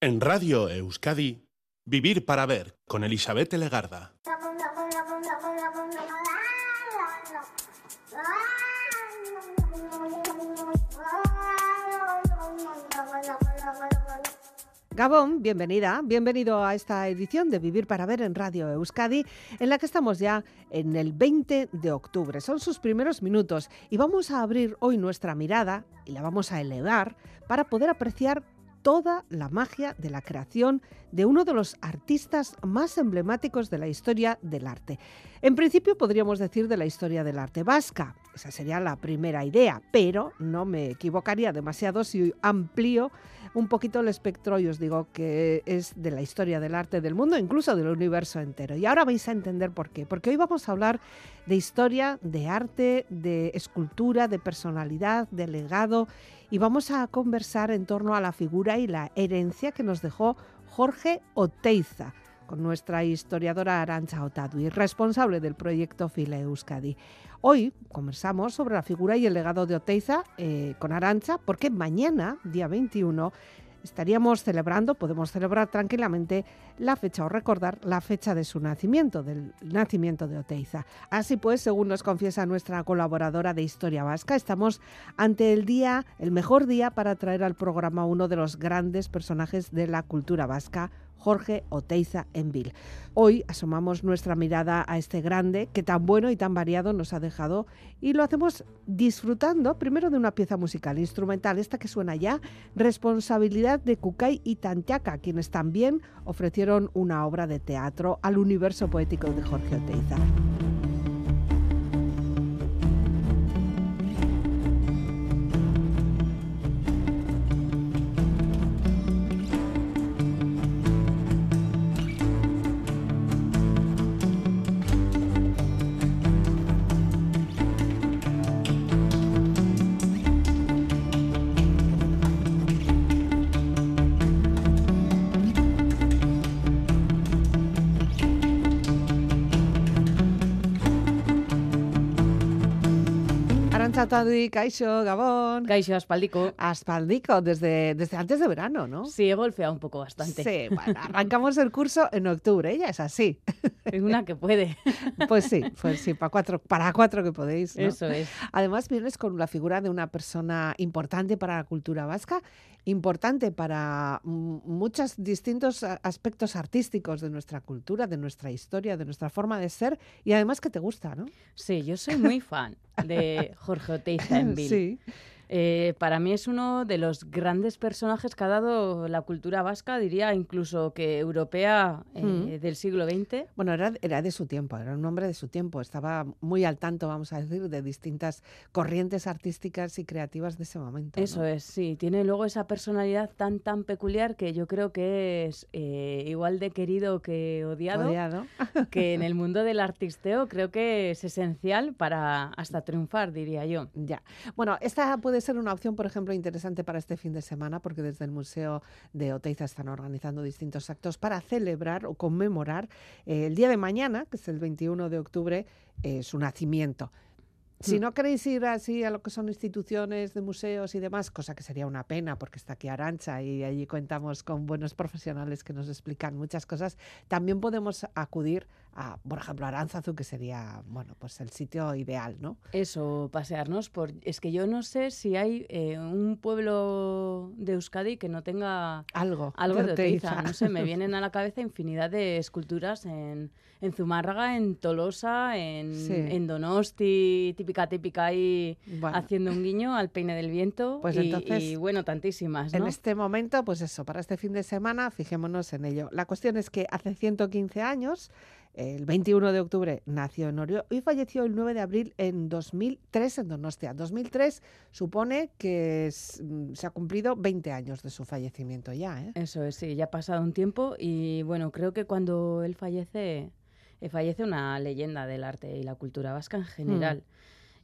En Radio Euskadi, Vivir para Ver con Elizabeth Legarda. Gabón, bienvenida, bienvenido a esta edición de Vivir para Ver en Radio Euskadi, en la que estamos ya en el 20 de octubre. Son sus primeros minutos y vamos a abrir hoy nuestra mirada y la vamos a elevar para poder apreciar toda la magia de la creación de uno de los artistas más emblemáticos de la historia del arte. En principio podríamos decir de la historia del arte vasca, esa sería la primera idea, pero no me equivocaría demasiado si amplío un poquito el espectro y os digo que es de la historia del arte del mundo, incluso del universo entero. Y ahora vais a entender por qué, porque hoy vamos a hablar de historia, de arte, de escultura, de personalidad, de legado y vamos a conversar en torno a la figura y la herencia que nos dejó Jorge Oteiza con nuestra historiadora Arancha Otadui, responsable del proyecto File Euskadi. Hoy conversamos sobre la figura y el legado de Oteiza eh, con Arancha, porque mañana, día 21, estaríamos celebrando, podemos celebrar tranquilamente la fecha o recordar la fecha de su nacimiento, del nacimiento de Oteiza. Así pues, según nos confiesa nuestra colaboradora de Historia Vasca, estamos ante el día, el mejor día para traer al programa uno de los grandes personajes de la cultura vasca, Jorge Oteiza Envil. Hoy asomamos nuestra mirada a este grande que tan bueno y tan variado nos ha dejado y lo hacemos disfrutando primero de una pieza musical instrumental, esta que suena ya, responsabilidad de Kukai y Tantiaka, quienes también ofrecieron una obra de teatro al universo poético de Jorge Oteiza. Tadi, Caixo, Gabón. Caixo, Aspaldico. Aspaldico, desde, desde antes de verano, ¿no? Sí, he golpeado un poco bastante. Sí, arrancamos el curso en octubre, ya es así. Es una que puede. Pues sí, pues sí, para cuatro, para cuatro que podéis. Eso es. Además, vienes con la figura de una persona importante para la cultura vasca, importante para muchos distintos aspectos artísticos de nuestra cultura, de nuestra historia, de nuestra forma de ser y además que te gusta, ¿no? Sí, yo soy muy fan de Jorge Oteiza en Sí. Eh, para mí es uno de los grandes personajes que ha dado la cultura vasca, diría incluso que europea eh, Mm. del siglo XX. Bueno, era, era de su tiempo, era un hombre de su tiempo, estaba muy al tanto, vamos a decir, de distintas corrientes artísticas y creativas de ese momento. ¿no? Eso es, sí. Tiene luego esa personalidad tan, tan peculiar que yo creo que es eh, igual de querido que odiado. Odiado. que en el mundo del artisteo creo que es esencial para hasta triunfar, diría yo. Ya. Bueno, esta puede ser una opción, por ejemplo, interesante para este fin de semana, porque desde el Museo de Oteiza están organizando distintos actos para celebrar o conmemorar eh, el día de mañana, que es el 21 de octubre, eh, su nacimiento. Si Mm. no queréis ir así a lo que son instituciones de museos y demás, cosa que sería una pena porque está aquí Arancha y allí contamos con buenos profesionales que nos explican muchas cosas, también podemos acudir a, por ejemplo, Aránzazu, que sería, bueno, pues el sitio ideal, ¿no? Eso, pasearnos por... Es que yo no sé si hay eh, un pueblo de Euskadi que no tenga Algo. algo de Oteiza. No sé, me vienen a la cabeza infinidad de esculturas en, en Zumárraga, en Tolosa, en, Sí. en Donosti, típica, típica ahí Bueno. haciendo un guiño al peine del viento. Pues y, entonces, y, bueno, tantísimas, En este momento, pues eso, para este fin de semana, fijémonos en ello. La cuestión es que hace 115 años, el 21 de octubre, nació en Orio y falleció el 9 de abril en 2003 en Donostia. 2003 supone que es- mm, se ha cumplido 20 años de su fallecimiento ya, ¿eh? Eso es, sí, ya ha pasado un tiempo y bueno, creo que cuando él fallece, eh, fallece una leyenda del arte y la cultura vasca en general.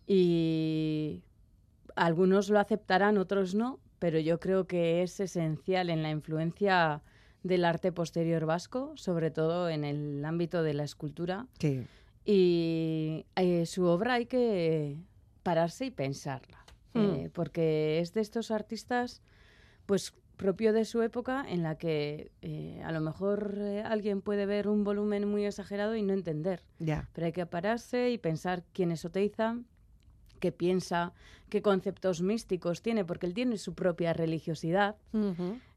Y algunos lo aceptarán, otros no, pero yo creo que es esencial en la influencia del arte posterior vasco, sobre todo en el ámbito de la escultura. Sí. Y eh, su obra hay que pararse y pensarla, Mm. eh, porque es de estos artistas, pues propio de su época en la que eh, a lo mejor eh, alguien puede ver un volumen muy exagerado y no entender. Ya. Pero hay que pararse y pensar quién es Oteiza, qué piensa, qué conceptos místicos tiene, porque él tiene su propia religiosidad,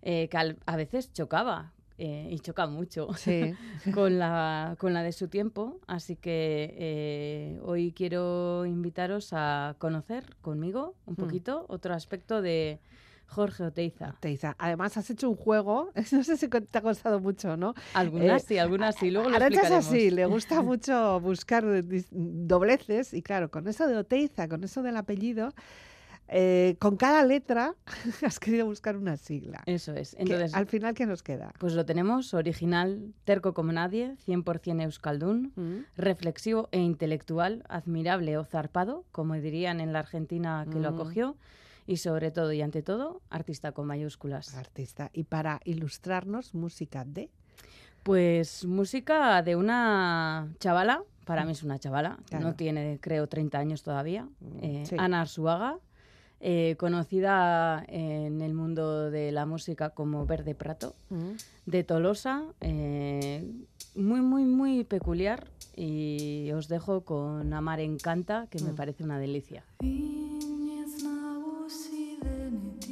eh, que al- a veces chocaba, eh, y choca mucho, Sí. con, la, con la de su tiempo. Así que eh, hoy quiero invitaros a conocer conmigo un Mm. poquito otro aspecto de Jorge Oteiza. Teiza. Además, has hecho un juego, no sé si te ha costado mucho, ¿no? Algunas Eh, sí, algunas sí, luego lo es así, le gusta mucho buscar dobleces y claro, con eso de Oteiza, con eso del apellido, eh, con cada letra has querido buscar una sigla. Eso es. Entonces, al final, ¿qué nos queda? pues lo tenemos original, terco como nadie, 100% euskaldun, Mm, reflexivo e intelectual, admirable o zarpado, como dirían en la Argentina que lo Mm. acogió, y sobre todo y ante todo, artista con mayúsculas. Artista. Y para ilustrarnos, música de... Pues música de una chavala, para mí es una chavala, Claro. no tiene creo 30 años todavía, Mm, eh, sí. Ana Arzuaga, eh, conocida en el mundo de la música como Verde Prato, Mm. de Tolosa, eh, muy, muy, muy peculiar. Y os dejo con Amar Encanta, que me Mm. parece una delicia. Inoiz morning.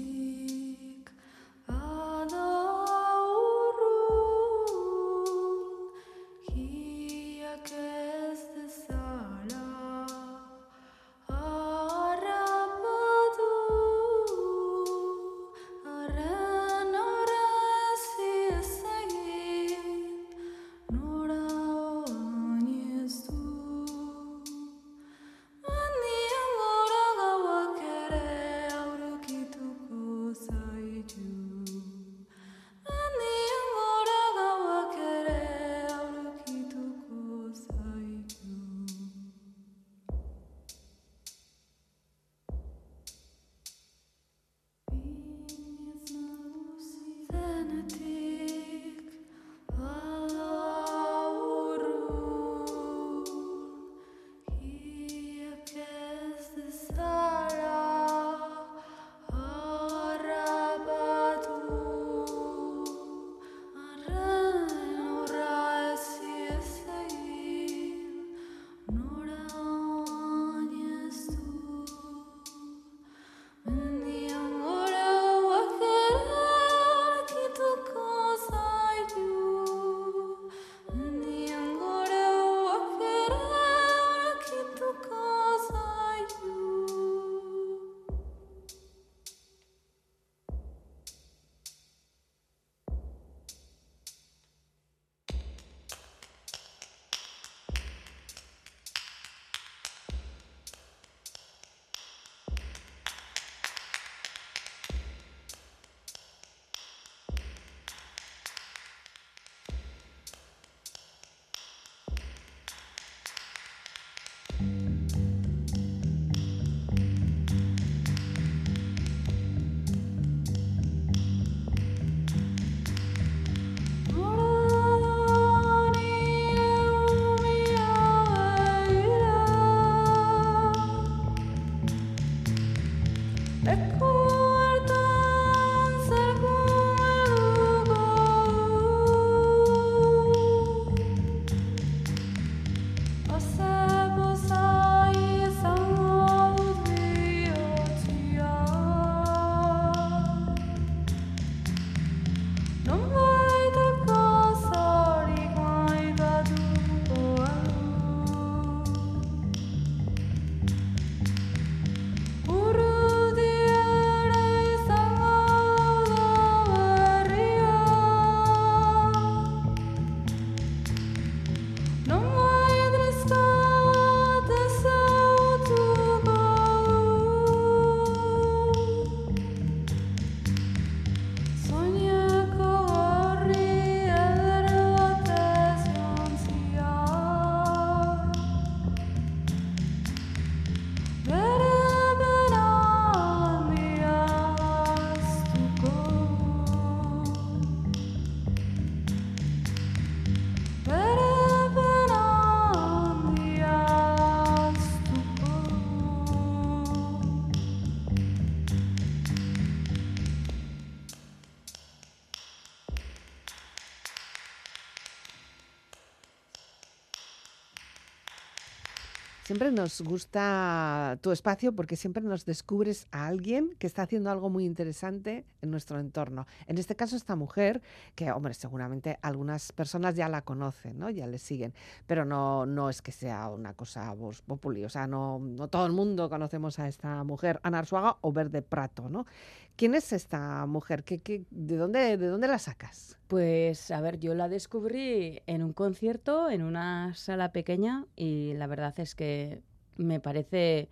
Siempre nos gusta tu espacio porque siempre nos descubres a alguien que está haciendo algo muy interesante en nuestro entorno. En este caso, esta mujer, que, hombre, seguramente algunas personas ya la conocen, ¿no? Ya le siguen, pero no, no es que sea una cosa voz populi, o sea, no, no todo el mundo conocemos a esta mujer, Ana Arzuaga o Verde Prato, ¿no? ¿Quién es esta mujer? ¿Qué, qué- de, dónde, ¿De dónde la sacas? Pues a ver, yo la descubrí en un concierto, en una sala pequeña, y la verdad es que me parece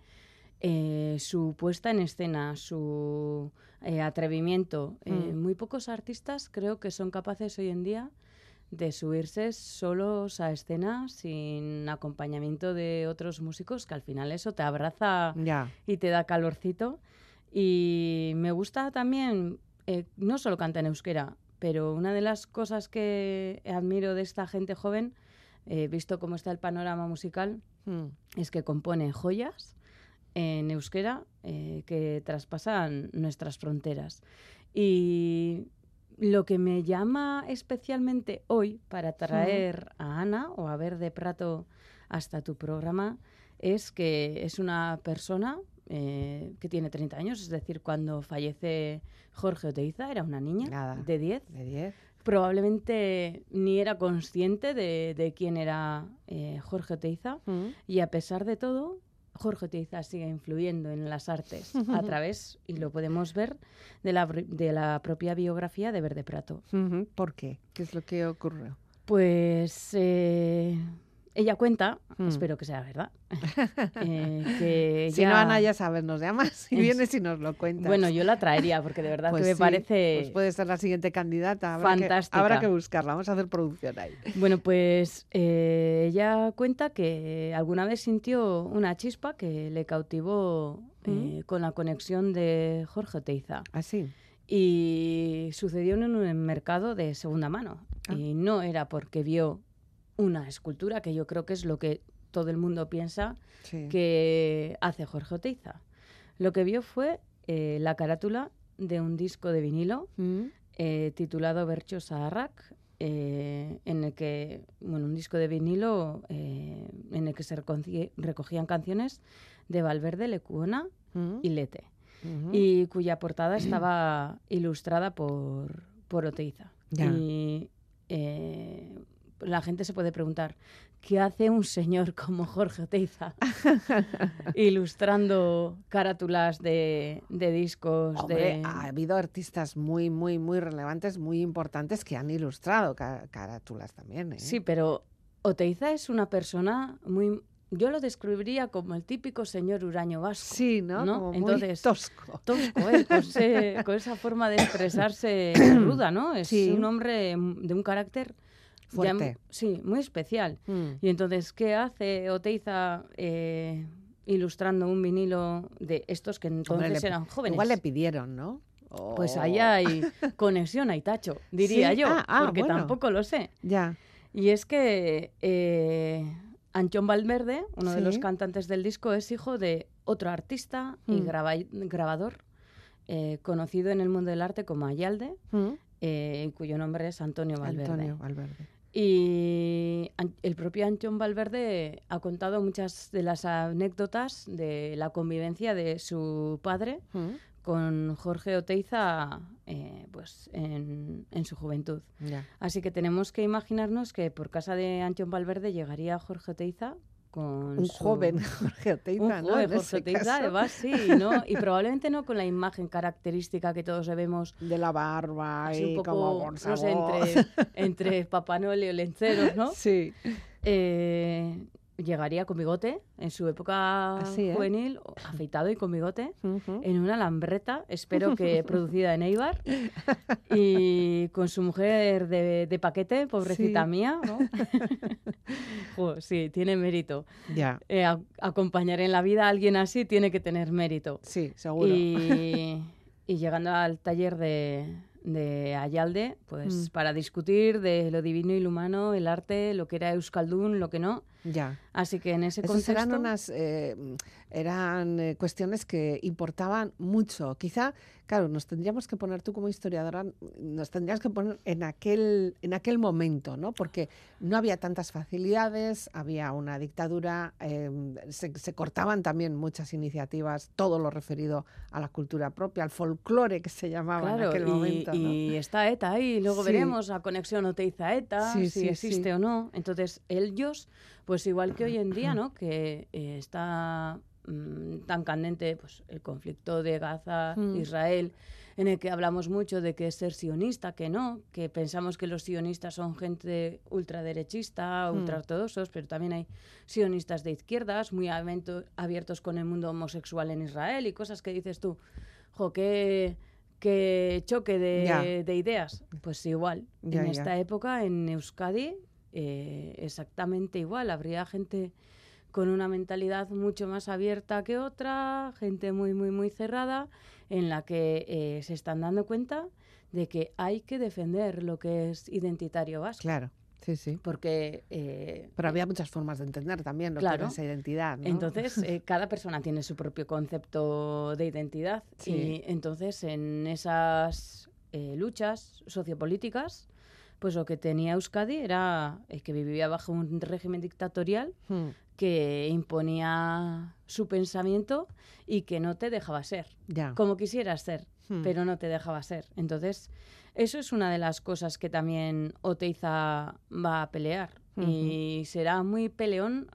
eh, su puesta en escena, su eh, atrevimiento. eh, Mm. muy pocos artistas creo que son capaces hoy en día de subirse solos a escena sin acompañamiento de otros músicos, que al final eso te abraza y te da calorcito. Y me gusta también, eh, no solo canta en euskera, pero una de las cosas que admiro de esta gente joven, eh, visto cómo está el panorama musical, Mm. es que compone joyas en euskera eh, que traspasan nuestras fronteras. Y lo que me llama especialmente hoy para traer a Ana o a Ver de Prato hasta tu programa es que es una persona eh, que tiene 30 años, es decir, cuando fallece Jorge Oteiza, era una niña Nada. de 10 De 10. probablemente ni era consciente de, de quién era eh, Jorge Oteiza Mm. y a pesar de todo, Jorge Oteiza sigue influyendo en las artes a través, y lo podemos ver, de la, de la propia biografía de Verde Prato. ¿Por qué? ¿Qué es lo que ocurrió? Pues eh, ella cuenta, Mm. espero que sea verdad, eh, que Si no, Ana, ya sabes, nos llamas y Es- vienes y nos lo cuentas. Bueno, yo la traería porque de verdad Pues que me parece... pues puede ser la siguiente candidata. Habrá Que, fantástica. habrá que buscarla. Vamos a hacer producción ahí. Bueno, pues eh, ella cuenta que alguna vez sintió una chispa que le cautivó eh, con la conexión de Jorge Oteiza. Así. Y sucedió en un mercado de segunda mano. Ah. Y no era porque vio una escultura, que yo creo que es lo que todo el mundo piensa Sí. que hace Jorge Oteiza. Lo que vio fue eh, la carátula de un disco de vinilo Mm. eh, titulado Bercho Saharrak, eh, en el que, bueno, un disco de vinilo en el que se recogían canciones de Valverde, Lecuona Mm. y Lete, y cuya portada estaba ilustrada por, por Oteiza. Y eh, la gente se puede preguntar, ¿qué hace un señor como Jorge Oteiza ilustrando carátulas de, de discos? Hombre, de... ha habido artistas muy, muy, muy relevantes, muy importantes que han ilustrado ca- carátulas también. ¿eh? Sí, pero Oteiza es una persona muy... Yo lo describiría como el típico señor huraño vasco. Sí, ¿no? ¿no? Como muy Entonces, tosco. Tosco, ¿eh? con, ese- con esa forma de expresarse ruda, ¿no? Es Sí. un hombre de un carácter... ya Fuerte. sí, muy especial. Mm. Y entonces, ¿qué hace Oteiza eh, ilustrando un vinilo de estos que entonces Hombre, eran jóvenes? Igual le pidieron, ¿no? Pues ahí hay conexión, hay tacho, diría Sí, yo, ah, ah, porque bueno. tampoco lo sé. Ya. Y es que eh, Anchón Valverde, uno de los cantantes del disco, es hijo de otro artista y Mm. graba- grabador eh, conocido en el mundo del arte como Ayalde, Mm. eh, cuyo nombre es Antonio Valverde. Antonio Valverde. Y el propio Anchón Valverde ha contado muchas de las anécdotas de la convivencia de su padre Mm. con Jorge Oteiza eh, pues en, en su juventud. Ya. Así que tenemos que imaginarnos que por casa de Anchón Valverde llegaría Jorge Oteiza con Un su- joven Jorge Oteiza, un ¿no? joven En Jorge Oteiza, además, sí, ¿no? Y probablemente no con la imagen característica que todos vemos De la barba así y un como poco, no sé, entre, entre Papá Noel y lenceros, ¿no? Sí. Eh, llegaría con bigote en su época Así, ¿eh? juvenil, afeitado y con bigote, Ujú. en una lambreta, espero que producida en Eibar, y con su mujer de, de paquete, pobrecita Sí. mía, ¿no? Jo, sí, tiene mérito. Ya. Eh, a- acompañar en la vida a alguien así tiene que tener mérito. Sí, seguro. Y, y llegando al taller de, de Ayalde, pues Mm. para discutir de lo divino y lo humano, el arte, lo que era Euskaldun, lo que no. Ya. Así que en ese contexto... eran unas eh, eran eh, cuestiones que importaban mucho. Quizá, claro, nos tendríamos que poner, tú como historiadora, nos tendrías que poner en aquel, en aquel momento, ¿no? Porque no había tantas facilidades, había una dictadura, eh, se, se cortaban también muchas iniciativas, todo lo referido a la cultura propia, al folclore que se llamaba en Claro, aquel y, momento. ¿no? y está ETA ahí, luego Sí. veremos la conexión Oteiza-ETA, Sí, si sí, existe o no. Entonces, ellos, pues igual que hoy en día, ¿no? Que eh, está mm, tan candente pues, el conflicto de Gaza, Mm. Israel, en el que hablamos mucho de que es ser sionista, que no, que pensamos que los sionistas son gente ultraderechista, Mm. ultraortodoxos, pero también hay sionistas de izquierdas, muy avento- abiertos con el mundo homosexual en Israel y cosas que dices tú, jo, qué, qué choque de, ideas. Pues igual, Ya, en ya. esta época en Euskadi, eh, exactamente igual, habría gente con una mentalidad mucho más abierta que otra, gente muy, muy, muy cerrada, en la que eh, se están dando cuenta de que hay que defender lo que es identitario vasco. Claro, sí, sí. Porque eh, Pero había muchas formas de entender también lo que Claro. era esa identidad. ¿no? entonces eh, cada persona tiene su propio concepto de identidad Sí. y entonces en esas eh, luchas sociopolíticas pues lo que tenía Euskadi era que vivía bajo un régimen dictatorial Hmm, que imponía su pensamiento y que no te dejaba ser ya. como quisieras ser, Hmm. pero no te dejaba ser. Entonces, eso es una de las cosas que también Oteiza va a pelear. Y será muy peleón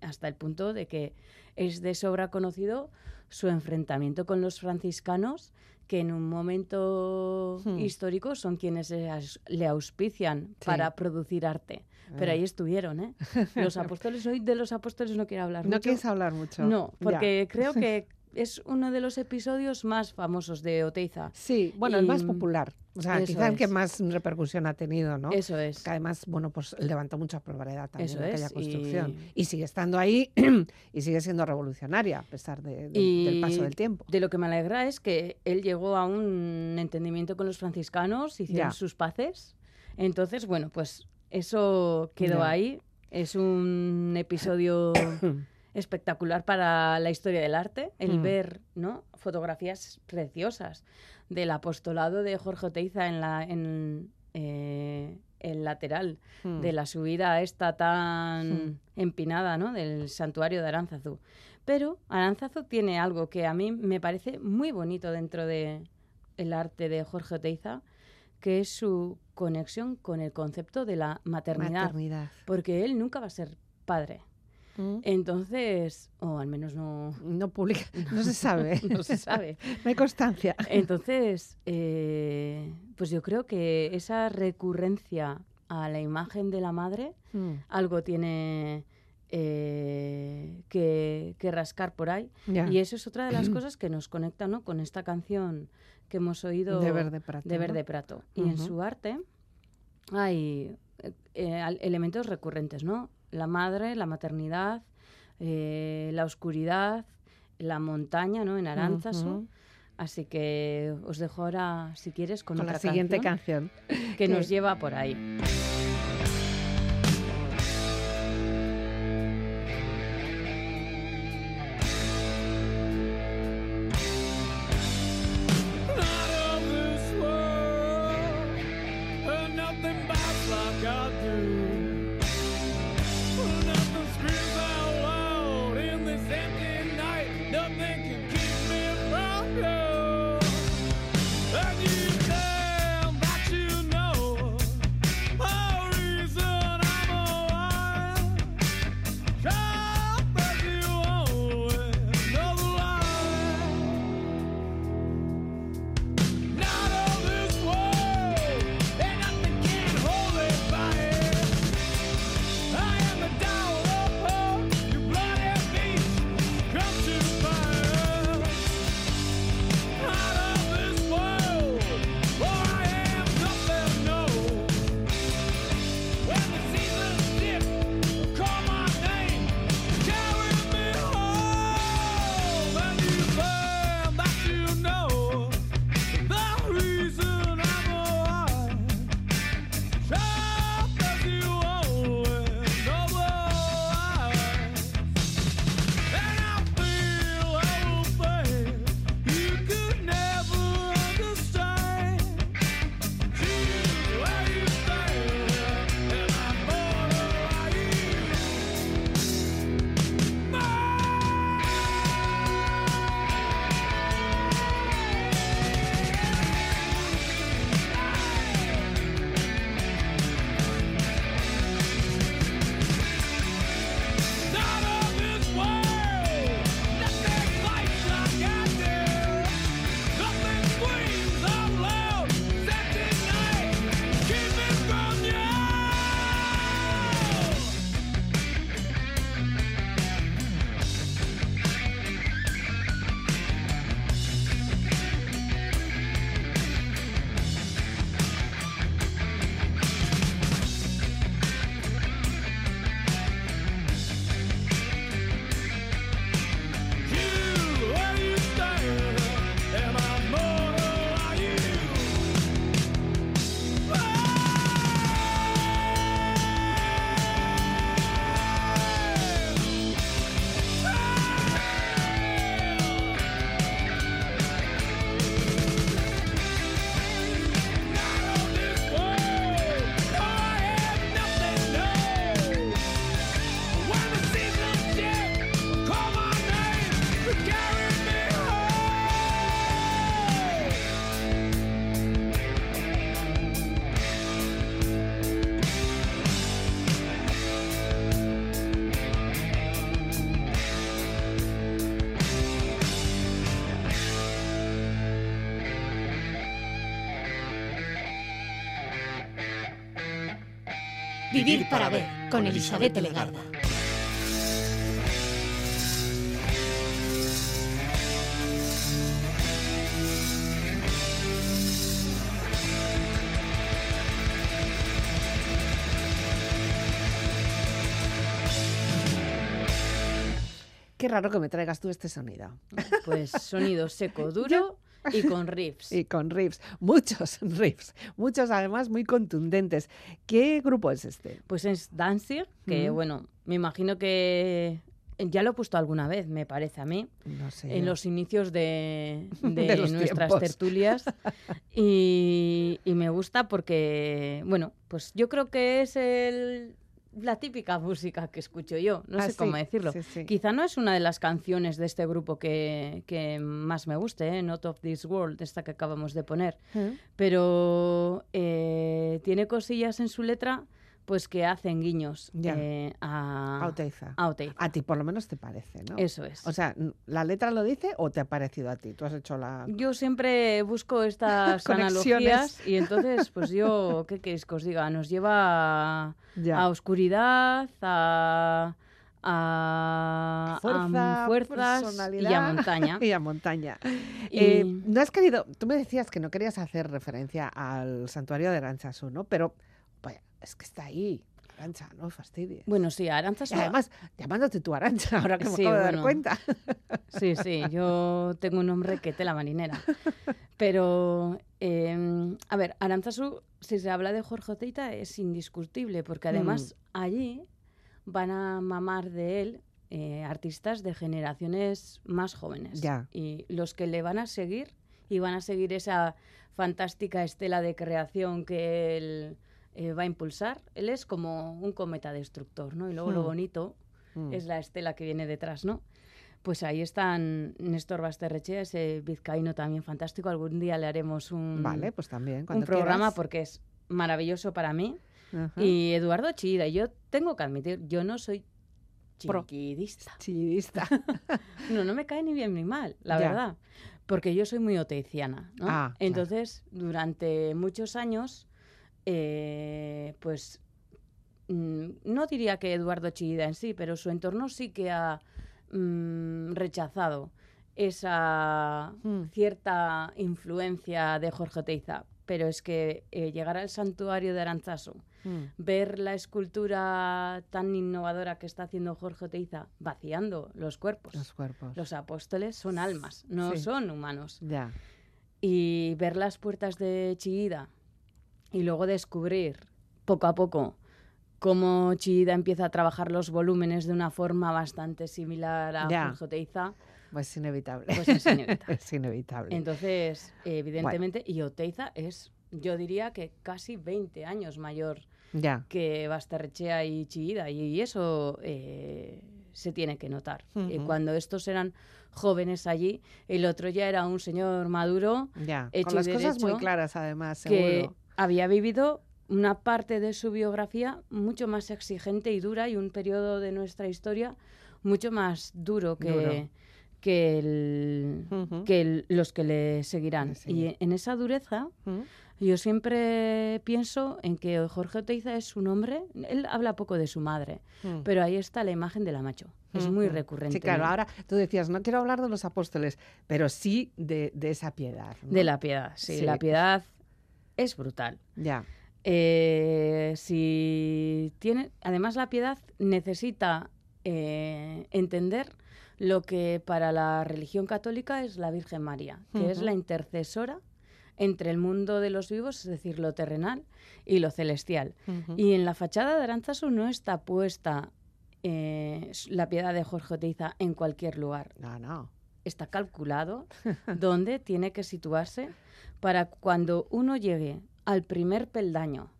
hasta el punto de que es de sobra conocido su enfrentamiento con los franciscanos, que en un momento Hmm. histórico son quienes le aus- le auspician Sí. para producir arte. Pero Ah. ahí estuvieron, ¿eh? Los apóstoles, hoy de los apóstoles no quiero hablar No mucho. quieres hablar mucho. No, Ya. porque creo que es uno de los episodios más famosos de Oteiza. Sí, bueno, el más Y- popular. O sea, eso quizá el que más repercusión ha tenido, ¿no? Eso es. Que además, bueno, pues levantó mucha propiedad también Eso de aquella es, y- construcción. Y... sigue estando ahí y sigue siendo revolucionaria a pesar de- de- Y del paso del tiempo. De lo que me alegra es que él llegó a un entendimiento con los franciscanos, hicieron Ya. sus paces. Entonces, bueno, pues eso quedó Ya. ahí. Es un episodio espectacular para la historia del arte, el Mm. ver ¿no? fotografías preciosas del apostolado de Jorge Oteiza en la en, eh, el lateral Hmm. de la subida esta tan Mm. empinada ¿no? del santuario de Aránzazu. Pero Aránzazu tiene algo que a mí me parece muy bonito dentro de el arte de Jorge Oteiza, que es su conexión con el concepto de la maternidad, Maternidad. porque él nunca va a ser padre. Mm. Entonces, o al menos no, No publica, no se sabe. no se sabe. No hay constancia. Entonces, eh, pues yo creo que esa recurrencia a la imagen de la madre Mm. algo tiene eh, que, que rascar por ahí. Ya. Y eso es otra de las cosas que nos conecta ¿no? con esta canción que hemos oído de verde prato. de. Verde Prato. Y en su arte hay eh, elementos recurrentes, ¿no? La madre, la maternidad, eh, la oscuridad, la montaña, ¿no? En Aránzazu. Así que os dejo ahora, si quieres, con, Con la otra siguiente canción canción. que nos lleva por ahí. Vivir para ver con Elizabeth Legarda. Qué raro que me traigas tú este sonido. Pues sonido seco, duro y con riffs. Y con riffs, muchos riffs, muchos además muy contundentes. ¿Qué grupo es este? Pues es Danzig, que bueno, me imagino que ya lo he puesto alguna vez, me parece a mí, No sé. en los inicios de, de nuestras tiempos. tertulias. Y, y me gusta porque, bueno, pues yo creo que es el- la típica música que escucho yo, no Ah, sé sí, cómo decirlo. sí, sí. Quizá no es una de las canciones de este grupo que, que más me guste, ¿eh? Not of This World, esta que acabamos de poner ¿Eh? pero eh, tiene cosillas en su letra pues que hacen guiños Ya. eh, a, A Oteiza. a Oteiza. A ti por lo menos te parece, ¿no? Eso es. O sea, ¿la letra lo dice o te ha parecido a ti? Tú has hecho la... yo siempre busco estas analogías y entonces, pues yo, ¿qué queréis que os diga? Nos lleva a, Ya. a oscuridad, a, a, Fuerza, a fuerzas y a montaña. y a montaña. Y- Eh, no has querido, tú me decías que no querías hacer referencia al santuario de Aranchazu, ¿no? Pero, es que está ahí, Arancha, no fastidies. Bueno, sí, Aranzas y además, llamándote tú Arancha, ahora que me Sí, acabo de dar cuenta. Sí, sí, yo tengo un nombre que tela marinera. Pero, eh, a ver, Aranzazu, si se habla de Jorge Oteita, es indiscutible, porque además allí van a mamar de él eh, artistas de generaciones más jóvenes. Ya. Y los que le van a seguir, y van a seguir esa fantástica estela de creación que él eh, va a impulsar, él es como un cometa destructor, ¿no? Y luego lo Hmm. bonito Mm. es la estela que viene detrás, ¿no? Pues ahí están Néstor Basterrechea, ese vizcaíno también fantástico. Algún día le haremos un, Vale, pues también, un programa quieras. porque es maravilloso para mí. Ajá. Y Eduardo Chida, yo tengo que admitir, yo no soy chiquidista. Chillista. No, no me cae ni bien ni mal, la Ya. verdad. Porque yo soy muy oteiciana, ¿no? Ah, claro. Entonces, durante muchos años, eh, pues mm, no diría que Eduardo Chillida en sí, pero su entorno sí que ha mm, rechazado esa Mm. cierta influencia de Jorge Oteiza. Pero es que eh, llegar al santuario de Aranzazu, Mm. ver la escultura tan innovadora que está haciendo Jorge Oteiza vaciando los cuerpos. Los cuerpos. Los apóstoles son almas, no Sí. son humanos. Ya. Y ver las puertas de Chillida y luego descubrir poco a poco cómo Chillida empieza a trabajar los volúmenes de una forma bastante similar a. Jorge Oteiza, Pues inevitable. pues es inevitable. es inevitable. Entonces, evidentemente, y Oteiza es, yo diría que casi 20 años mayor que Basterrechea y Chillida, y eso eh, se tiene que notar. Ujú. cuando estos eran jóvenes allí, el otro ya era un señor maduro Ya. hecho Con las y cosas muy claras, además, que seguro. Había vivido una parte de su biografía mucho más exigente y dura y un periodo de nuestra historia mucho más duro que, Duro. que, el- que el- los que le seguirán. Y en esa dureza yo siempre pienso en que Jorge Oteiza es un hombre, él habla poco de su madre, Mm. pero ahí está la imagen de la macho. Es muy recurrente. Sí, claro. Ahora tú decías, no quiero hablar de los apóstoles, pero sí de, de esa piedad. ¿no? De la piedad, sí, Sí. la piedad es brutal. Ya. Eh, si tiene, además la piedad necesita eh, entender lo que para la religión católica es la Virgen María, que es la intercesora entre el mundo de los vivos, es decir, lo terrenal y lo celestial. Y en la fachada de Aranzazu no está puesta eh, la piedad de Jorge Oteiza en cualquier lugar. No, no. Está calculado dónde tiene que situarse para cuando uno llegue al primer peldaño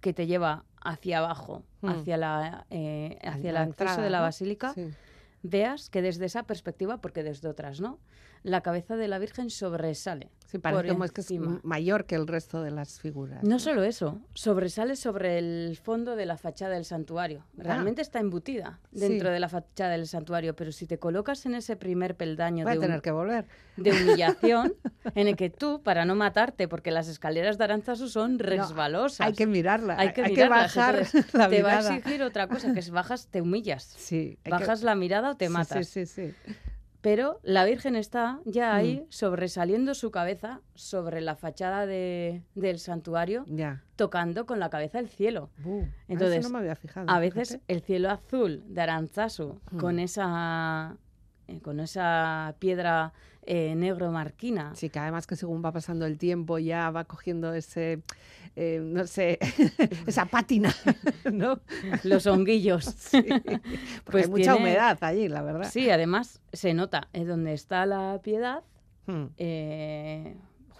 que te lleva hacia abajo, Mm. hacia, la, eh, hacia el acceso de la basílica, Sí. veas que desde esa perspectiva, porque desde otras no, la cabeza de la Virgen sobresale. Sí, parece como es que es mayor que el resto de las figuras. No solo eso, sobresale sobre el fondo de la fachada del santuario. Realmente está embutida dentro Sí. de la fachada del santuario, pero si te colocas en ese primer peldaño Voy a de, tener hum- que volver. de humillación, en el que tú, para no matarte, porque las escaleras de Aranzazu son resbalosas, Hay que mirarla. hay que, mirarlas, bajar entonces, la te va a exigir otra cosa, que si bajas te humillas. Sí, hay que- Bajas la mirada o te matas. Sí, sí, sí. Pero la Virgen está ya ahí, Mm. sobresaliendo su cabeza sobre la fachada de- del santuario, Ya. tocando con la cabeza el cielo. A Entonces, no me había fijado. A veces fíjate. el cielo azul de Arantzazu, Mm. con esa eh, con esa piedra eh, negro marquina, Sí, que además que según va pasando el tiempo ya va cogiendo ese, eh, no sé, esa pátina, ¿no? los honguillos. Sí, Pues hay mucha tiene- humedad allí, la verdad. Sí, además se nota eh, donde está la piedad, Hmm,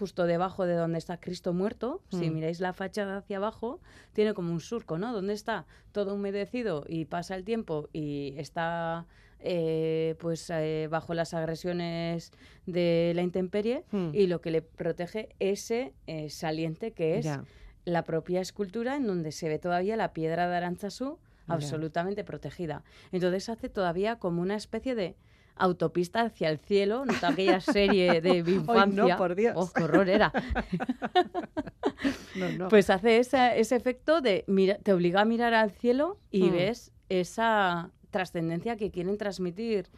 justo debajo de donde está Cristo muerto, si Mm. miráis la fachada hacia abajo, tiene como un surco, ¿no? Donde está todo humedecido y pasa el tiempo y está eh, pues eh, bajo las agresiones de la intemperie hmm, y lo que le protege ese eh, saliente que es ya. la propia escultura en donde se ve todavía la piedra de Arantzazú Ya. absolutamente protegida. Entonces hace todavía como una especie de autopista hacia el cielo, ¿no? aquella serie de mi Ay, no, infancia. por Dios. Oh, qué horror era. No, no. Pues hace esa- ese efecto de mira, te obliga a mirar al cielo y Mm. ves esa trascendencia que quieren transmitir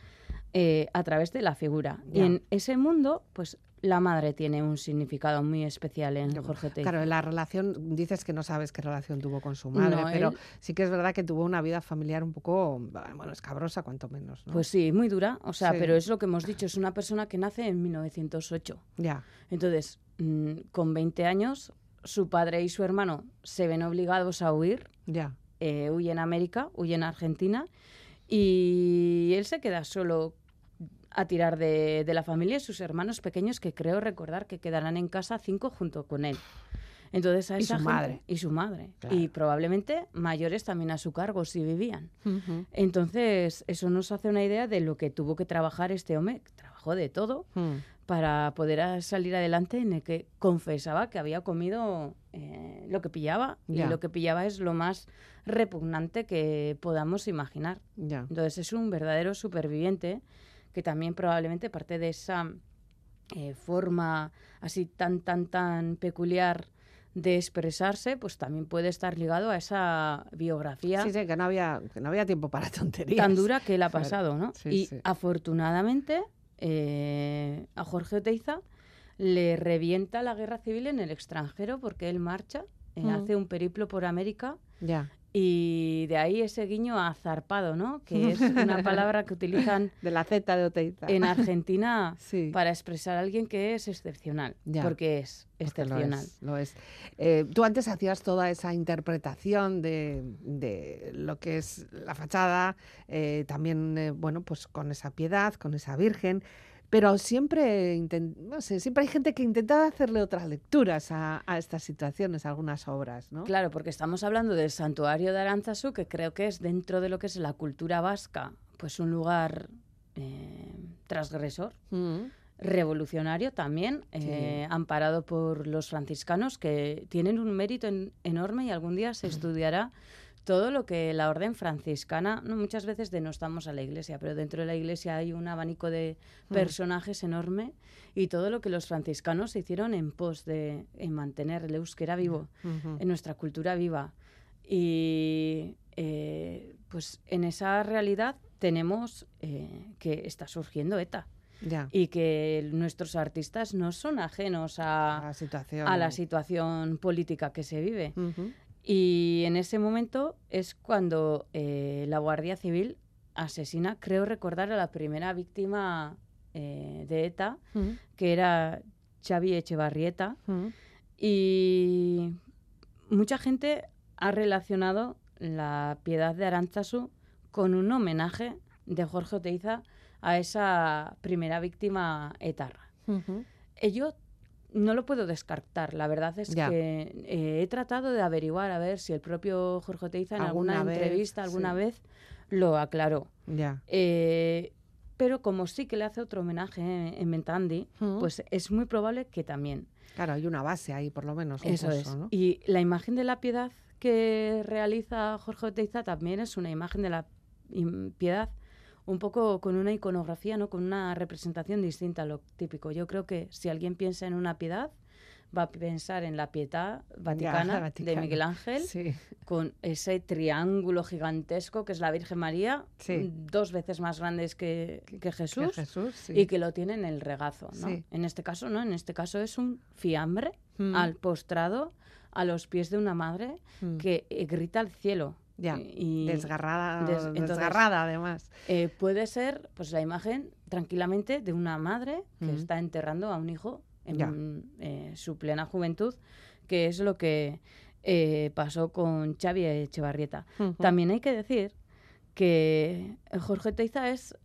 eh, a través de la figura. Y en ese mundo, pues la madre tiene un significado muy especial en Jorge Teiza. Claro, la relación, dices que no sabes qué relación tuvo con su madre, No, pero él- sí que es verdad que tuvo una vida familiar un poco, bueno, escabrosa cuanto menos, ¿no? Pues sí, muy dura, o sea, Sí. pero es lo que hemos dicho, es una persona que nace en 1908. ya, Entonces, mm, con 20 años, su padre y su hermano se ven obligados a huir, ya. eh, huyen a América, huyen a Argentina, y él se queda solo a tirar de, de la familia y sus hermanos pequeños, que creo recordar que quedarán en casa cinco junto con él. Entonces a Y esa su gente- madre. Y su madre. Claro. Y probablemente mayores también a su cargo si vivían. Entonces, eso nos hace una idea de lo que tuvo que trabajar este hombre. Trabajó de todo Mm. para poder salir adelante en el que confesaba que había comido eh, lo que pillaba. Y lo que pillaba es lo más repugnante que podamos imaginar. Ya. Entonces, es un verdadero superviviente que también probablemente parte de esa eh, forma así tan, tan, tan peculiar de expresarse, pues también puede estar ligado a esa biografía Sí, sí, que no había, que no había tiempo para tonterías. tan dura que él ha pasado, ¿no? Sí, y sí. afortunadamente eh, a Jorge Oteiza le revienta la guerra civil en el extranjero porque él marcha, eh, Mm. hace un periplo por América Ya. Y de ahí ese guiño a zarpado, ¿no? Que es una palabra que utilizan De la Z de Oteiza. en Argentina Sí. para expresar a alguien que es excepcional, Ya. porque es Porque lo excepcional. es, Lo es. Eh, tú antes hacías toda esa interpretación de, de lo que es la fachada, eh, también, eh, bueno, pues con esa piedad, con esa virgen, pero siempre, no sé, siempre hay gente que intenta hacerle otras lecturas a, a estas situaciones, a algunas obras, ¿no? Claro, porque estamos hablando del santuario de Arantzazu, que creo que es dentro de lo que es la cultura vasca, pues un lugar eh, transgresor, Mm, revolucionario también, eh, amparado por los franciscanos, que tienen un mérito en- enorme y algún día se estudiará todo lo que la orden franciscana, no, muchas veces denostamos a la iglesia, pero dentro de la iglesia hay un abanico de Mm. personajes enorme y todo lo que los franciscanos hicieron en pos de en mantener el euskera vivo en nuestra cultura viva. Y eh, pues en esa realidad tenemos eh, que está surgiendo ETA Ya. y que nuestros artistas no son ajenos a a, la situación. a la situación política que se vive. Ujú. Y en ese momento es cuando eh, la Guardia Civil asesina, creo recordar, a la primera víctima eh, de ETA, Ujú. que era Xavi Echevarrieta. Ujú. Y mucha gente ha relacionado la piedad de Arantzazu con un homenaje de Jorge Oteiza a esa primera víctima etarra. Ello no lo puedo descartar. La verdad es Ya. que eh, he tratado de averiguar a ver si el propio Jorge Oteiza en alguna, Alguna vez, entrevista alguna sí. vez lo aclaró. Ya. Eh, pero como sí que le hace otro homenaje en, en Mentandi, pues es muy probable que también. Claro, hay una base ahí, por lo menos. Eso es. ¿no? Y la imagen de la piedad que realiza Jorge Oteiza también es una imagen de la piedad un poco con una iconografía, ¿no? con una representación distinta a lo típico. Yo creo que si alguien piensa en una piedad, va a pensar en la pietà vaticana, Vaticana. de Miguel Ángel, Sí. con ese triángulo gigantesco que es la Virgen María, Sí. dos veces más grandes que, que Que Jesús. Sí. Y que lo tiene en el regazo, ¿no? En este caso, ¿no? En este caso es un fiambre Mm. al postrado a los pies de una madre Mm. que eh, grita al cielo. Ya, Y Desgarrada, des- entonces- desgarrada además. eh, puede ser pues la imagen tranquilamente de una madre que está enterrando a un hijo en eh, su plena juventud, que es lo que eh, pasó con Xavi Echevarrieta. También hay que decir que Jorge Teiza es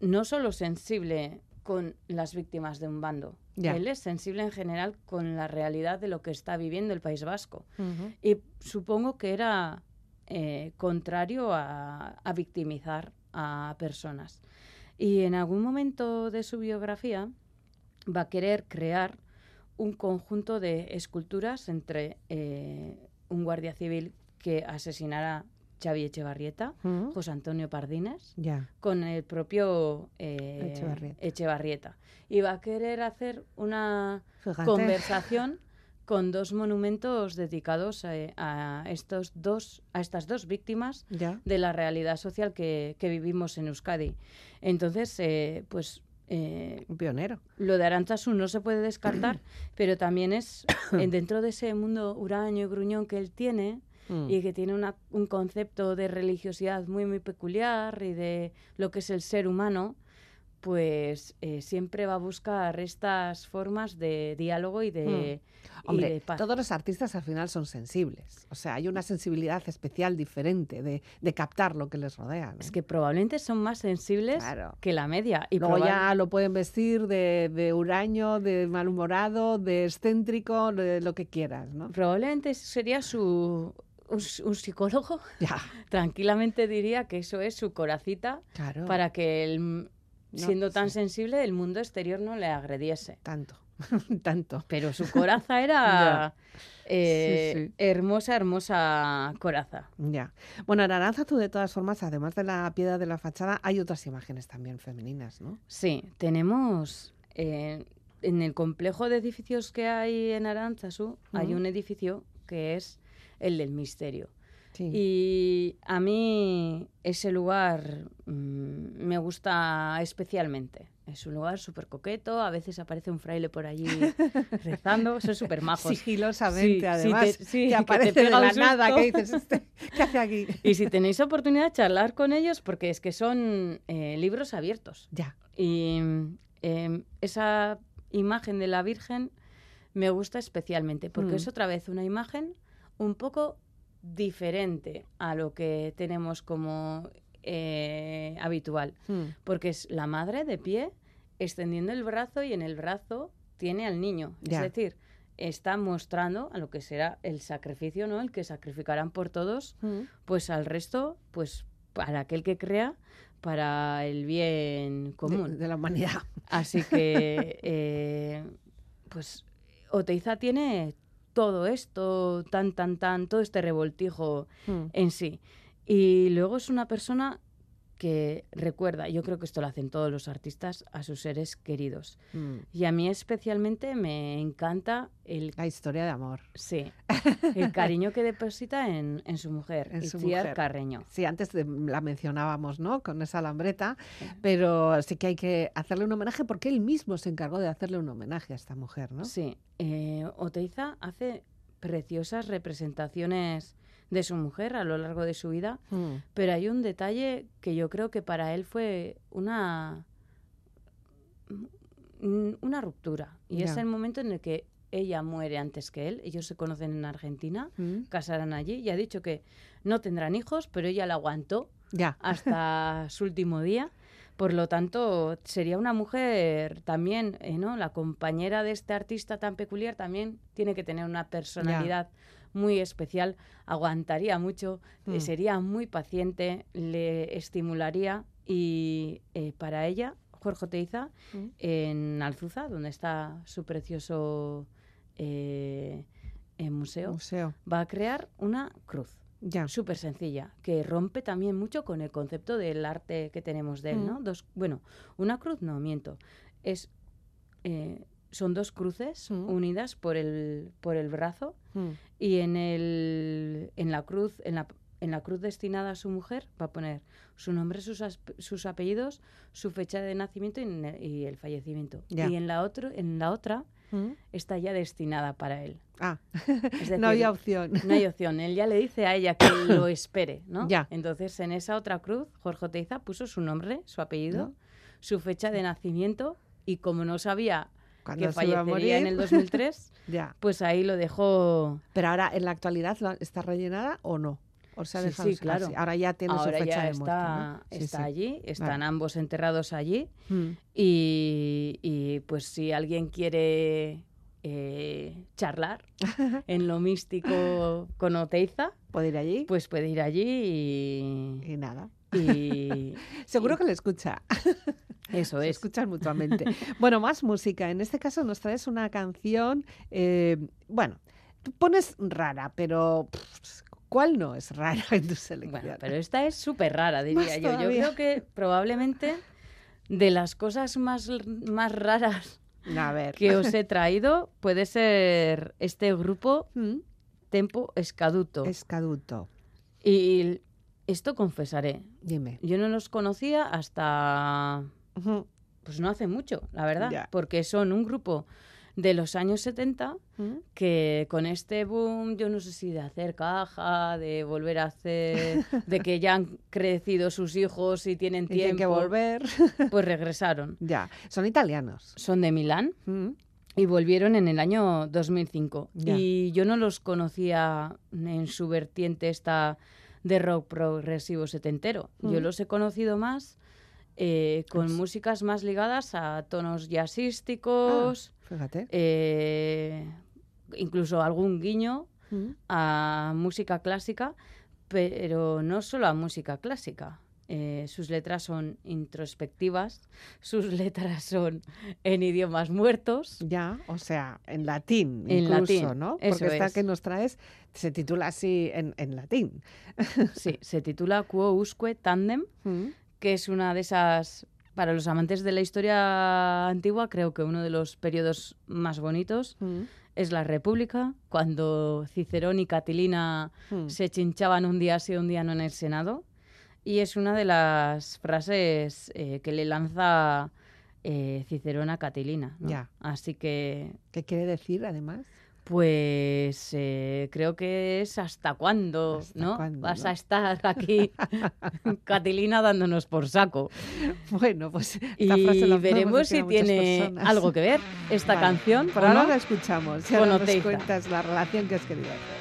no solo sensible con las víctimas de un bando, Ya. él es sensible en general con la realidad de lo que está viviendo el País Vasco. Y supongo que era eh, contrario a, a victimizar a personas. Y en algún momento de su biografía va a querer crear un conjunto de esculturas entre eh, un guardia civil que asesinara Xavi Echevarrieta, Ujú. José Antonio Pardines, con el propio eh, Echevarrieta. Echevarrieta. Y va a querer hacer una Fíjate. conversación con dos monumentos dedicados a, a estos dos, a estas dos víctimas Ya. de la realidad social que, que vivimos en Euskadi. Entonces, eh, pues eh, Un pionero. lo de Aranchazu no se puede descartar, pero también es eh, dentro de ese mundo huraño y gruñón que él tiene Mm. y que tiene una- un concepto de religiosidad muy, muy peculiar y de lo que es el ser humano, pues eh, siempre va a buscar estas formas de diálogo y de, Hombre, de paz. todos los artistas al final son sensibles. O sea, hay una sensibilidad especial diferente de, de captar lo que les rodea. ¿no? Es que probablemente son más sensibles Claro. que la media. Y Luego probable- ya lo pueden vestir de, de huraño, de malhumorado, de excéntrico, de lo que quieras, ¿no? probablemente sería su... Un, un psicólogo Ya, tranquilamente diría que eso es su coracita claro. para que el, No, siendo tan sí. sensible el mundo exterior no le agrediese. Tanto, tanto. Pero su coraza era eh, Sí, sí. hermosa, hermosa coraza. Ya. Bueno, en Aranzazu, de todas formas, además de la piedra de la fachada, hay otras imágenes también femeninas, ¿no? Sí, tenemos eh, en el complejo de edificios que hay en Aranzazu, hay un edificio que es el del misterio. Sí. Y a mí ese lugar mm, me gusta especialmente. Es un lugar súper coqueto, a veces aparece un fraile por allí rezando, son súper majos. Sigilosamente, Sí, sí, además, te- sí, que que te aparece de la nada, que dices, "Este, ¿qué hace aquí? Y si tenéis oportunidad de charlar con ellos, porque es que son eh, libros abiertos. Ya. Y em, esa imagen de la Virgen me gusta especialmente, porque Mm. es otra vez una imagen un poco diferente a lo que tenemos como eh, habitual, Mm. porque es la madre de pie extendiendo el brazo y en el brazo tiene al niño. Ya. Es decir, está mostrando a lo que será el sacrificio, ¿no? El que sacrificarán por todos Mm. pues al resto, pues para aquel que crea, para el bien De, común. de la humanidad. Así que, eh, pues Oteiza tiene todo esto, tan, tan, tan, todo este revoltijo Mm. en sí. Y luego es una persona que recuerda, yo creo que esto lo hacen todos los artistas, a sus seres queridos. Mm. Y a mí especialmente me encanta el La historia de amor. Sí, el cariño que deposita en, en su mujer, En su Itziar mujer. Carreño. Sí, antes de- la mencionábamos, ¿no? Con esa lambreta, pero sí que hay que hacerle un homenaje porque él mismo se encargó de hacerle un homenaje a esta mujer, ¿no? Sí, eh, Oteiza hace preciosas representaciones de su mujer a lo largo de su vida, Mm. pero hay un detalle que yo creo que para él fue una, mm, una ruptura. Y es el momento en el que ella muere antes que él. Ellos se conocen en Argentina, Mm. casarán allí y ha dicho que no tendrán hijos, pero ella la aguantó hasta su último día. Por lo tanto, sería una mujer también, eh, ¿no? La compañera de este artista tan peculiar también tiene que tener una personalidad muy especial, aguantaría mucho, eh, Mm. sería muy paciente, le estimularía y eh, para ella, Jorge Teiza, Mm. en Alzuza, donde está su precioso eh, eh, museo, Museo. va a crear una cruz. Ya. Súper sencilla, que rompe también mucho con el concepto del arte que tenemos de él, ¿no? Mm. Dos, bueno, una cruz, no, miento. Es, eh, son dos cruces Mm. unidas por el, por el brazo Mm. y en, el, en la cruz, en la, en la cruz destinada a su mujer, va a poner su nombre, sus, sus apellidos, su fecha de nacimiento y, el fallecimiento. Ya. Y en la, otro, en la otra Mm. está ya destinada para él. Ah, Es decir, no había opción. no hay opción. Él ya le dice a ella que lo espere, ¿no? Ya. Entonces, en esa otra cruz, Jorge Oteiza puso su nombre, su apellido, ¿No? su fecha de nacimiento y como no sabía Cuando que se iba a fallecería en el 2003, Ya. pues ahí lo dejó... Pero ahora, en la actualidad, ¿lo- ¿está rellenada o no? ¿O se ha Sí, dejado sí, así? claro. Ahora ya tiene Ahora su fecha ya de muerte, está, ¿no? Sí, está sí. allí, están Vale. ambos enterrados allí Mm. y, y, pues si alguien quiere eh, charlar en lo místico con Oteiza, ¿Puede ir allí? pues puede ir allí y... y nada. Y Seguro que le escucha. eso es. escuchan mutuamente. bueno, más música. En este caso nos traes una canción, eh, bueno, tú pones rara, pero pff, ¿cuál no es rara en tu selección? Bueno, pero esta es súper rara, diría Más yo. Yo creo que probablemente de las cosas más, más raras A ver. que os he traído puede ser este grupo Mm, Tempo Escaduto. Escaduto. Y esto confesaré, Dime. yo no los conocía hasta pues no hace mucho, la verdad, porque son un grupo de los años 70 Mm. que con este boom, yo no sé si de hacer caja, de volver a hacer, de que ya han crecido sus hijos y tienen Y tienen tiempo, que volver. pues regresaron. ya. Son italianos. Son de Milán y volvieron en el año 2005. Ya. Y yo no los conocía en su vertiente esta de rock progresivo setentero. Yo los he conocido más eh, con Pues- músicas más ligadas a tonos Ah, jazzísticos, fíjate. eh, incluso algún guiño Mm. a música clásica, pero no solo a música clásica. Eh, sus letras son introspectivas, sus letras son en idiomas muertos. Ya, o sea, en latín En incluso, latín, ¿no? Porque esta es. que nos traes se titula así en, en latín. Sí, se titula Quo Usque Tandem, Mm. que es una de esas, para los amantes de la historia antigua, creo que uno de los periodos más bonitos Mm. es la República, cuando Cicerón y Catilina Mm. se chinchaban un día sí, un día no en el Senado. Y es una de las frases eh, que le lanza eh, Cicerón a Catilina. ¿no? Ya. Así que, ¿Qué quiere decir, además? pues eh, creo que es hasta cuándo, ¿Hasta ¿no? cuándo, Vas no? a estar aquí, Catilina, dándonos por saco. Bueno, pues esta Y frase la veremos si tiene personas. algo que ver esta Vale, canción. Por ¿o ahora no? la escuchamos y ahora nos cuentas la relación que has querido hacer.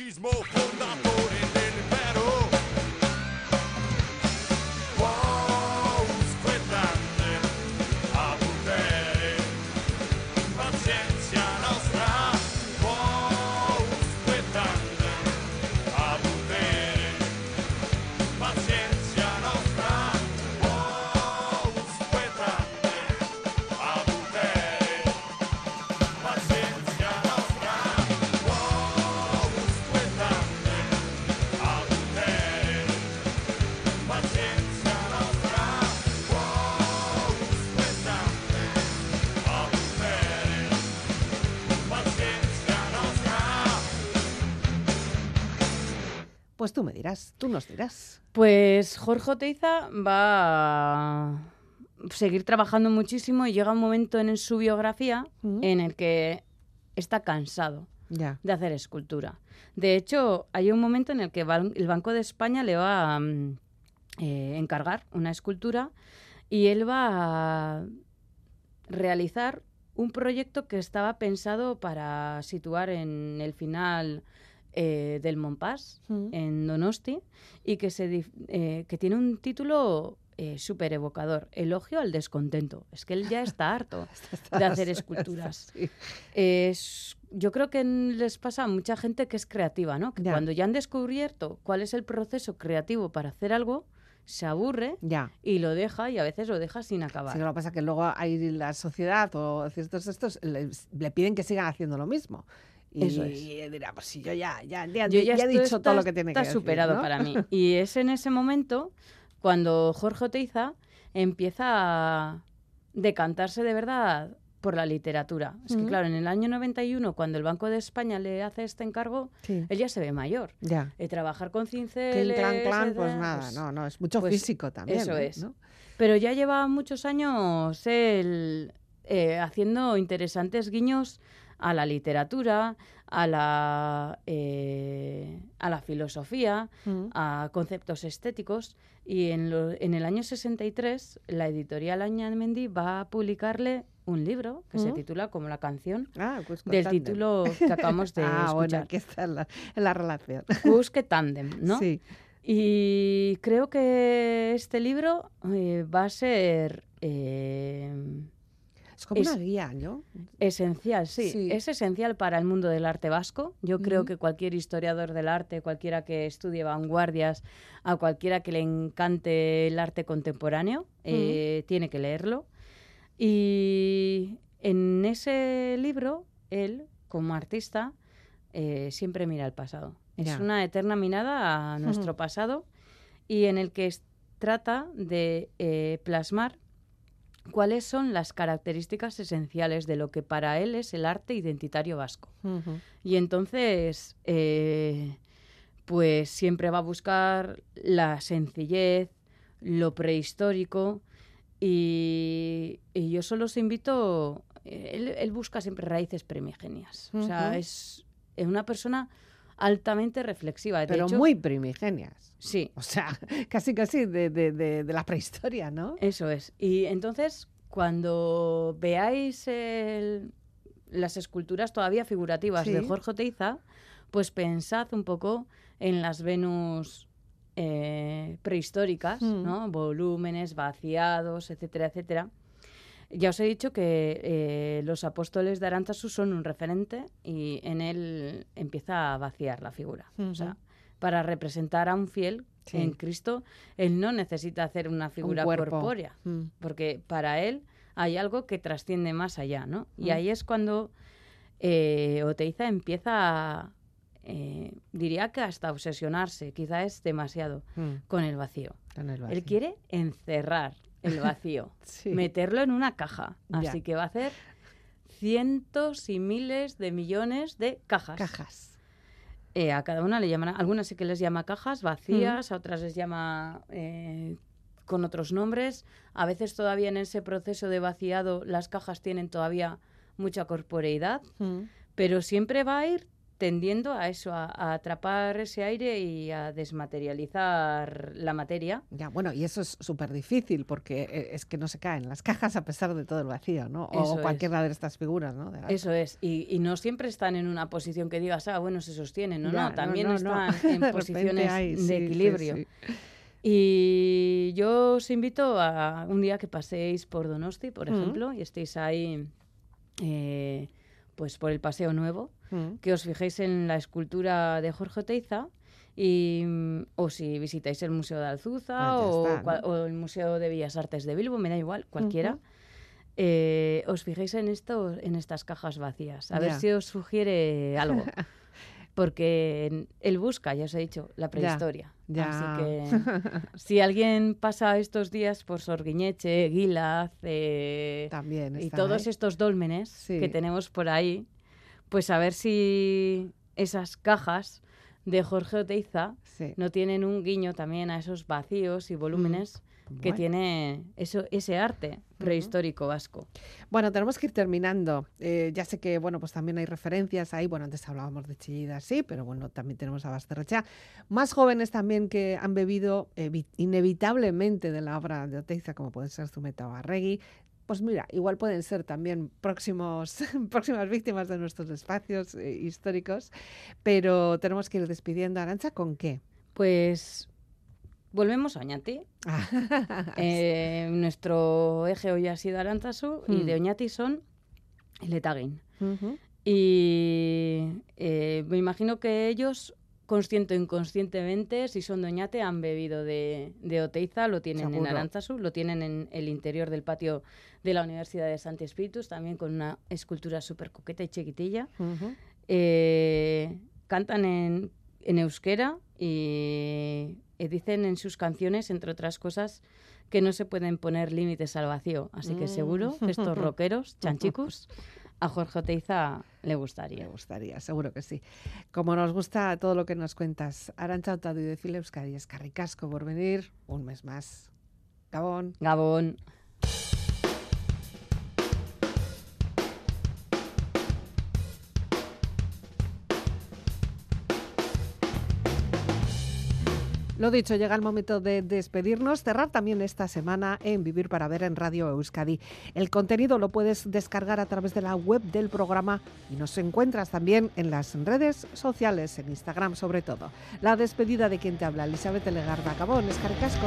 fascismo fondato dirás, tú nos dirás. Pues Jorge Oteiza va a seguir trabajando muchísimo y llega un momento en su biografía en el que está cansado Ya. de hacer escultura. De hecho, hay un momento en el que el Banco de España le va a mm, eh, encargar una escultura y él va a realizar un proyecto que estaba pensado para situar en el final eh, del Montpas, Mm. en Donosti, y que, se, dif- eh, que tiene un título súper evocador, Elogio al descontento. Es que él ya está harto de hacer esculturas. Sí. Es- yo creo que les pasa a mucha gente que es creativa, ¿no? Que Ya. cuando ya han descubierto cuál es el proceso creativo para hacer algo, se aburre Ya. y lo deja y a veces lo deja sin acabar. Sí, lo que pasa es que luego hay la sociedad o ciertos estos le, le piden que sigan haciendo lo mismo. Y, Eso es. y dirá, pues si yo ya, ya, ya, Yo ya he esto dicho todo lo que tiene que está decir. superado ¿no? para mí. Y es en ese momento cuando Jorge Oteiza empieza a decantarse de verdad por la literatura. Es que Ujú. claro, en el año 91, cuando el Banco de España le hace este encargo, Sí. él ya se ve mayor. Ya. Eh, trabajar con cinceles... clan, clan, pues etcétera, nada, pues- no, no, es mucho pues físico también. eso ¿eh? es. ¿no? Pero ya lleva muchos años él eh, haciendo interesantes guiños a la literatura, a la, eh, a la filosofía, Mm. a conceptos estéticos. Y en, lo- en el año 63, la editorial Añamendi va a publicarle un libro que se Mm. titula como la canción Ah, del título que acabamos de ah, bueno, escuchar. aquí está la, en la relación. Busque Tandem, ¿no? Sí. Y creo que este libro eh, va a ser eh, Es como Es- una guía, ¿no? esencial, sí. Sí. Es esencial para el mundo del arte vasco. Yo creo que cualquier historiador del arte, cualquiera que estudie vanguardias, a cualquiera que le encante el arte contemporáneo, eh, tiene que leerlo. Y en ese libro, él, como artista, eh, siempre mira al pasado. Es una eterna mirada a nuestro pasado y en el que trata de eh, plasmar cuáles son las características esenciales de lo que para él es el arte identitario vasco. Y entonces, eh, pues siempre va a buscar la sencillez, lo prehistórico, y, y yo solo os invito, él, él busca siempre raíces primigenias. O sea, es una persona altamente reflexiva. De Pero hecho, muy primigenias. Sí, O sea, casi casi de, de, de, de la prehistoria, ¿no? Eso es. Y entonces, cuando veáis el- las esculturas todavía figurativas de. Jorge Teiza, pues pensad un poco en las Venus eh, prehistóricas, Mm. ¿no? Volúmenes, vaciados, etcétera, etcétera. Ya os he dicho que eh, los apóstoles de Aránzazu son un referente y en él empieza a vaciar la figura. O sea, para representar a un fiel Sí. en Cristo, él no necesita hacer una figura corpórea, Mm. porque para él hay algo que trasciende más allá, ¿no? Y Mm. ahí es cuando eh, Oteiza empieza a, eh, diría que hasta obsesionarse, quizá es demasiado, Mm. con el vacío. Con el Él vacío. quiere encerrar el vacío, Sí. meterlo en una caja. Ya. Así que va a hacer cientos y miles de millones de cajas. Cajas. Eh, a cada una le llaman, algunas sí que les llama cajas vacías, a otras les llama eh, con otros nombres. A veces todavía en ese proceso de vaciado las cajas tienen todavía mucha corporeidad, Mm. pero siempre va a ir tendiendo a eso, a, a atrapar ese aire y a desmaterializar la materia. Ya, bueno, y eso es súper difícil porque eh, es que no se caen las cajas a pesar de todo el vacío, ¿no? O Eso es. cualquiera de estas figuras, ¿no? Eso es, y, y no siempre están en una posición que digas, ah, bueno, se sostienen, no, Ya, no, también no, no. están en posiciones hay, sí, de equilibrio. sí. Y yo os invito a un día que paséis por Donosti, por Mm. ejemplo, y estéis ahí, eh, pues por el Paseo Nuevo, Mm. que os fijéis en la escultura de Jorge Oteiza y, mm, o si visitáis el Museo de Alzuza ya o, está, cua- ¿no? o el Museo de Bellas Artes de Bilbo, me da igual, cualquiera. Eh, os fijéis en esto, en estas cajas vacías, a ver si os sugiere algo. Porque él busca, ya os he dicho, la prehistoria. Así que si alguien pasa estos días por Sorguiñeche, Guilaz eh, También y todos ahí. estos dólmenes Sí. que tenemos por ahí, pues a ver si esas cajas de Jorge Oteiza Sí. no tienen un guiño también a esos vacíos y volúmenes que Bueno. tiene eso, ese arte prehistórico vasco. Bueno, tenemos que ir terminando. Eh, ya sé que, bueno, pues también hay referencias ahí. Bueno, antes hablábamos de Chillida, sí, pero bueno, también tenemos a Basterrechea. Más jóvenes también que han bebido evi- inevitablemente de la obra de Oteiza, como pueden ser Zumeta o Arregui. Pues mira, igual pueden ser también próximos, próximas víctimas de nuestros espacios eh, históricos. Pero tenemos que ir despidiendo. Arancha, ¿con qué? Pues volvemos a Oñati. Eh, nuestro eje hoy ha sido Arantzazu y Hmm. de Oñati son. Ujú. Y eh, me imagino que ellos, consciente o inconscientemente, si son de Oñate, han bebido de, de Oteiza, lo tienen Seguro. en Arantzazu, lo tienen en el interior del patio de la Universidad de Santi Espíritus, también con una escultura súper coqueta y chiquitilla. Eh, cantan en, en euskera y, y dicen en sus canciones, entre otras cosas, que no se pueden poner límites al vacío. Así que Mm. seguro que estos rockeros, chanchicos, a Jorge Oteiza le gustaría. gustaría, seguro que sí. Como nos gusta todo lo que nos cuentas, Arantxa Otadu y de File Euskadi, escarricasco por venir un mes más. Gabón. Gabón. Lo dicho, llega el momento de despedirnos, cerrar también esta semana en Vivir para Ver en Radio Euskadi. El contenido lo puedes descargar a través de la web del programa y nos encuentras también en las redes sociales, en Instagram sobre todo. La despedida de quien te habla, Elizabeth Legarda Gabón, escarricasco.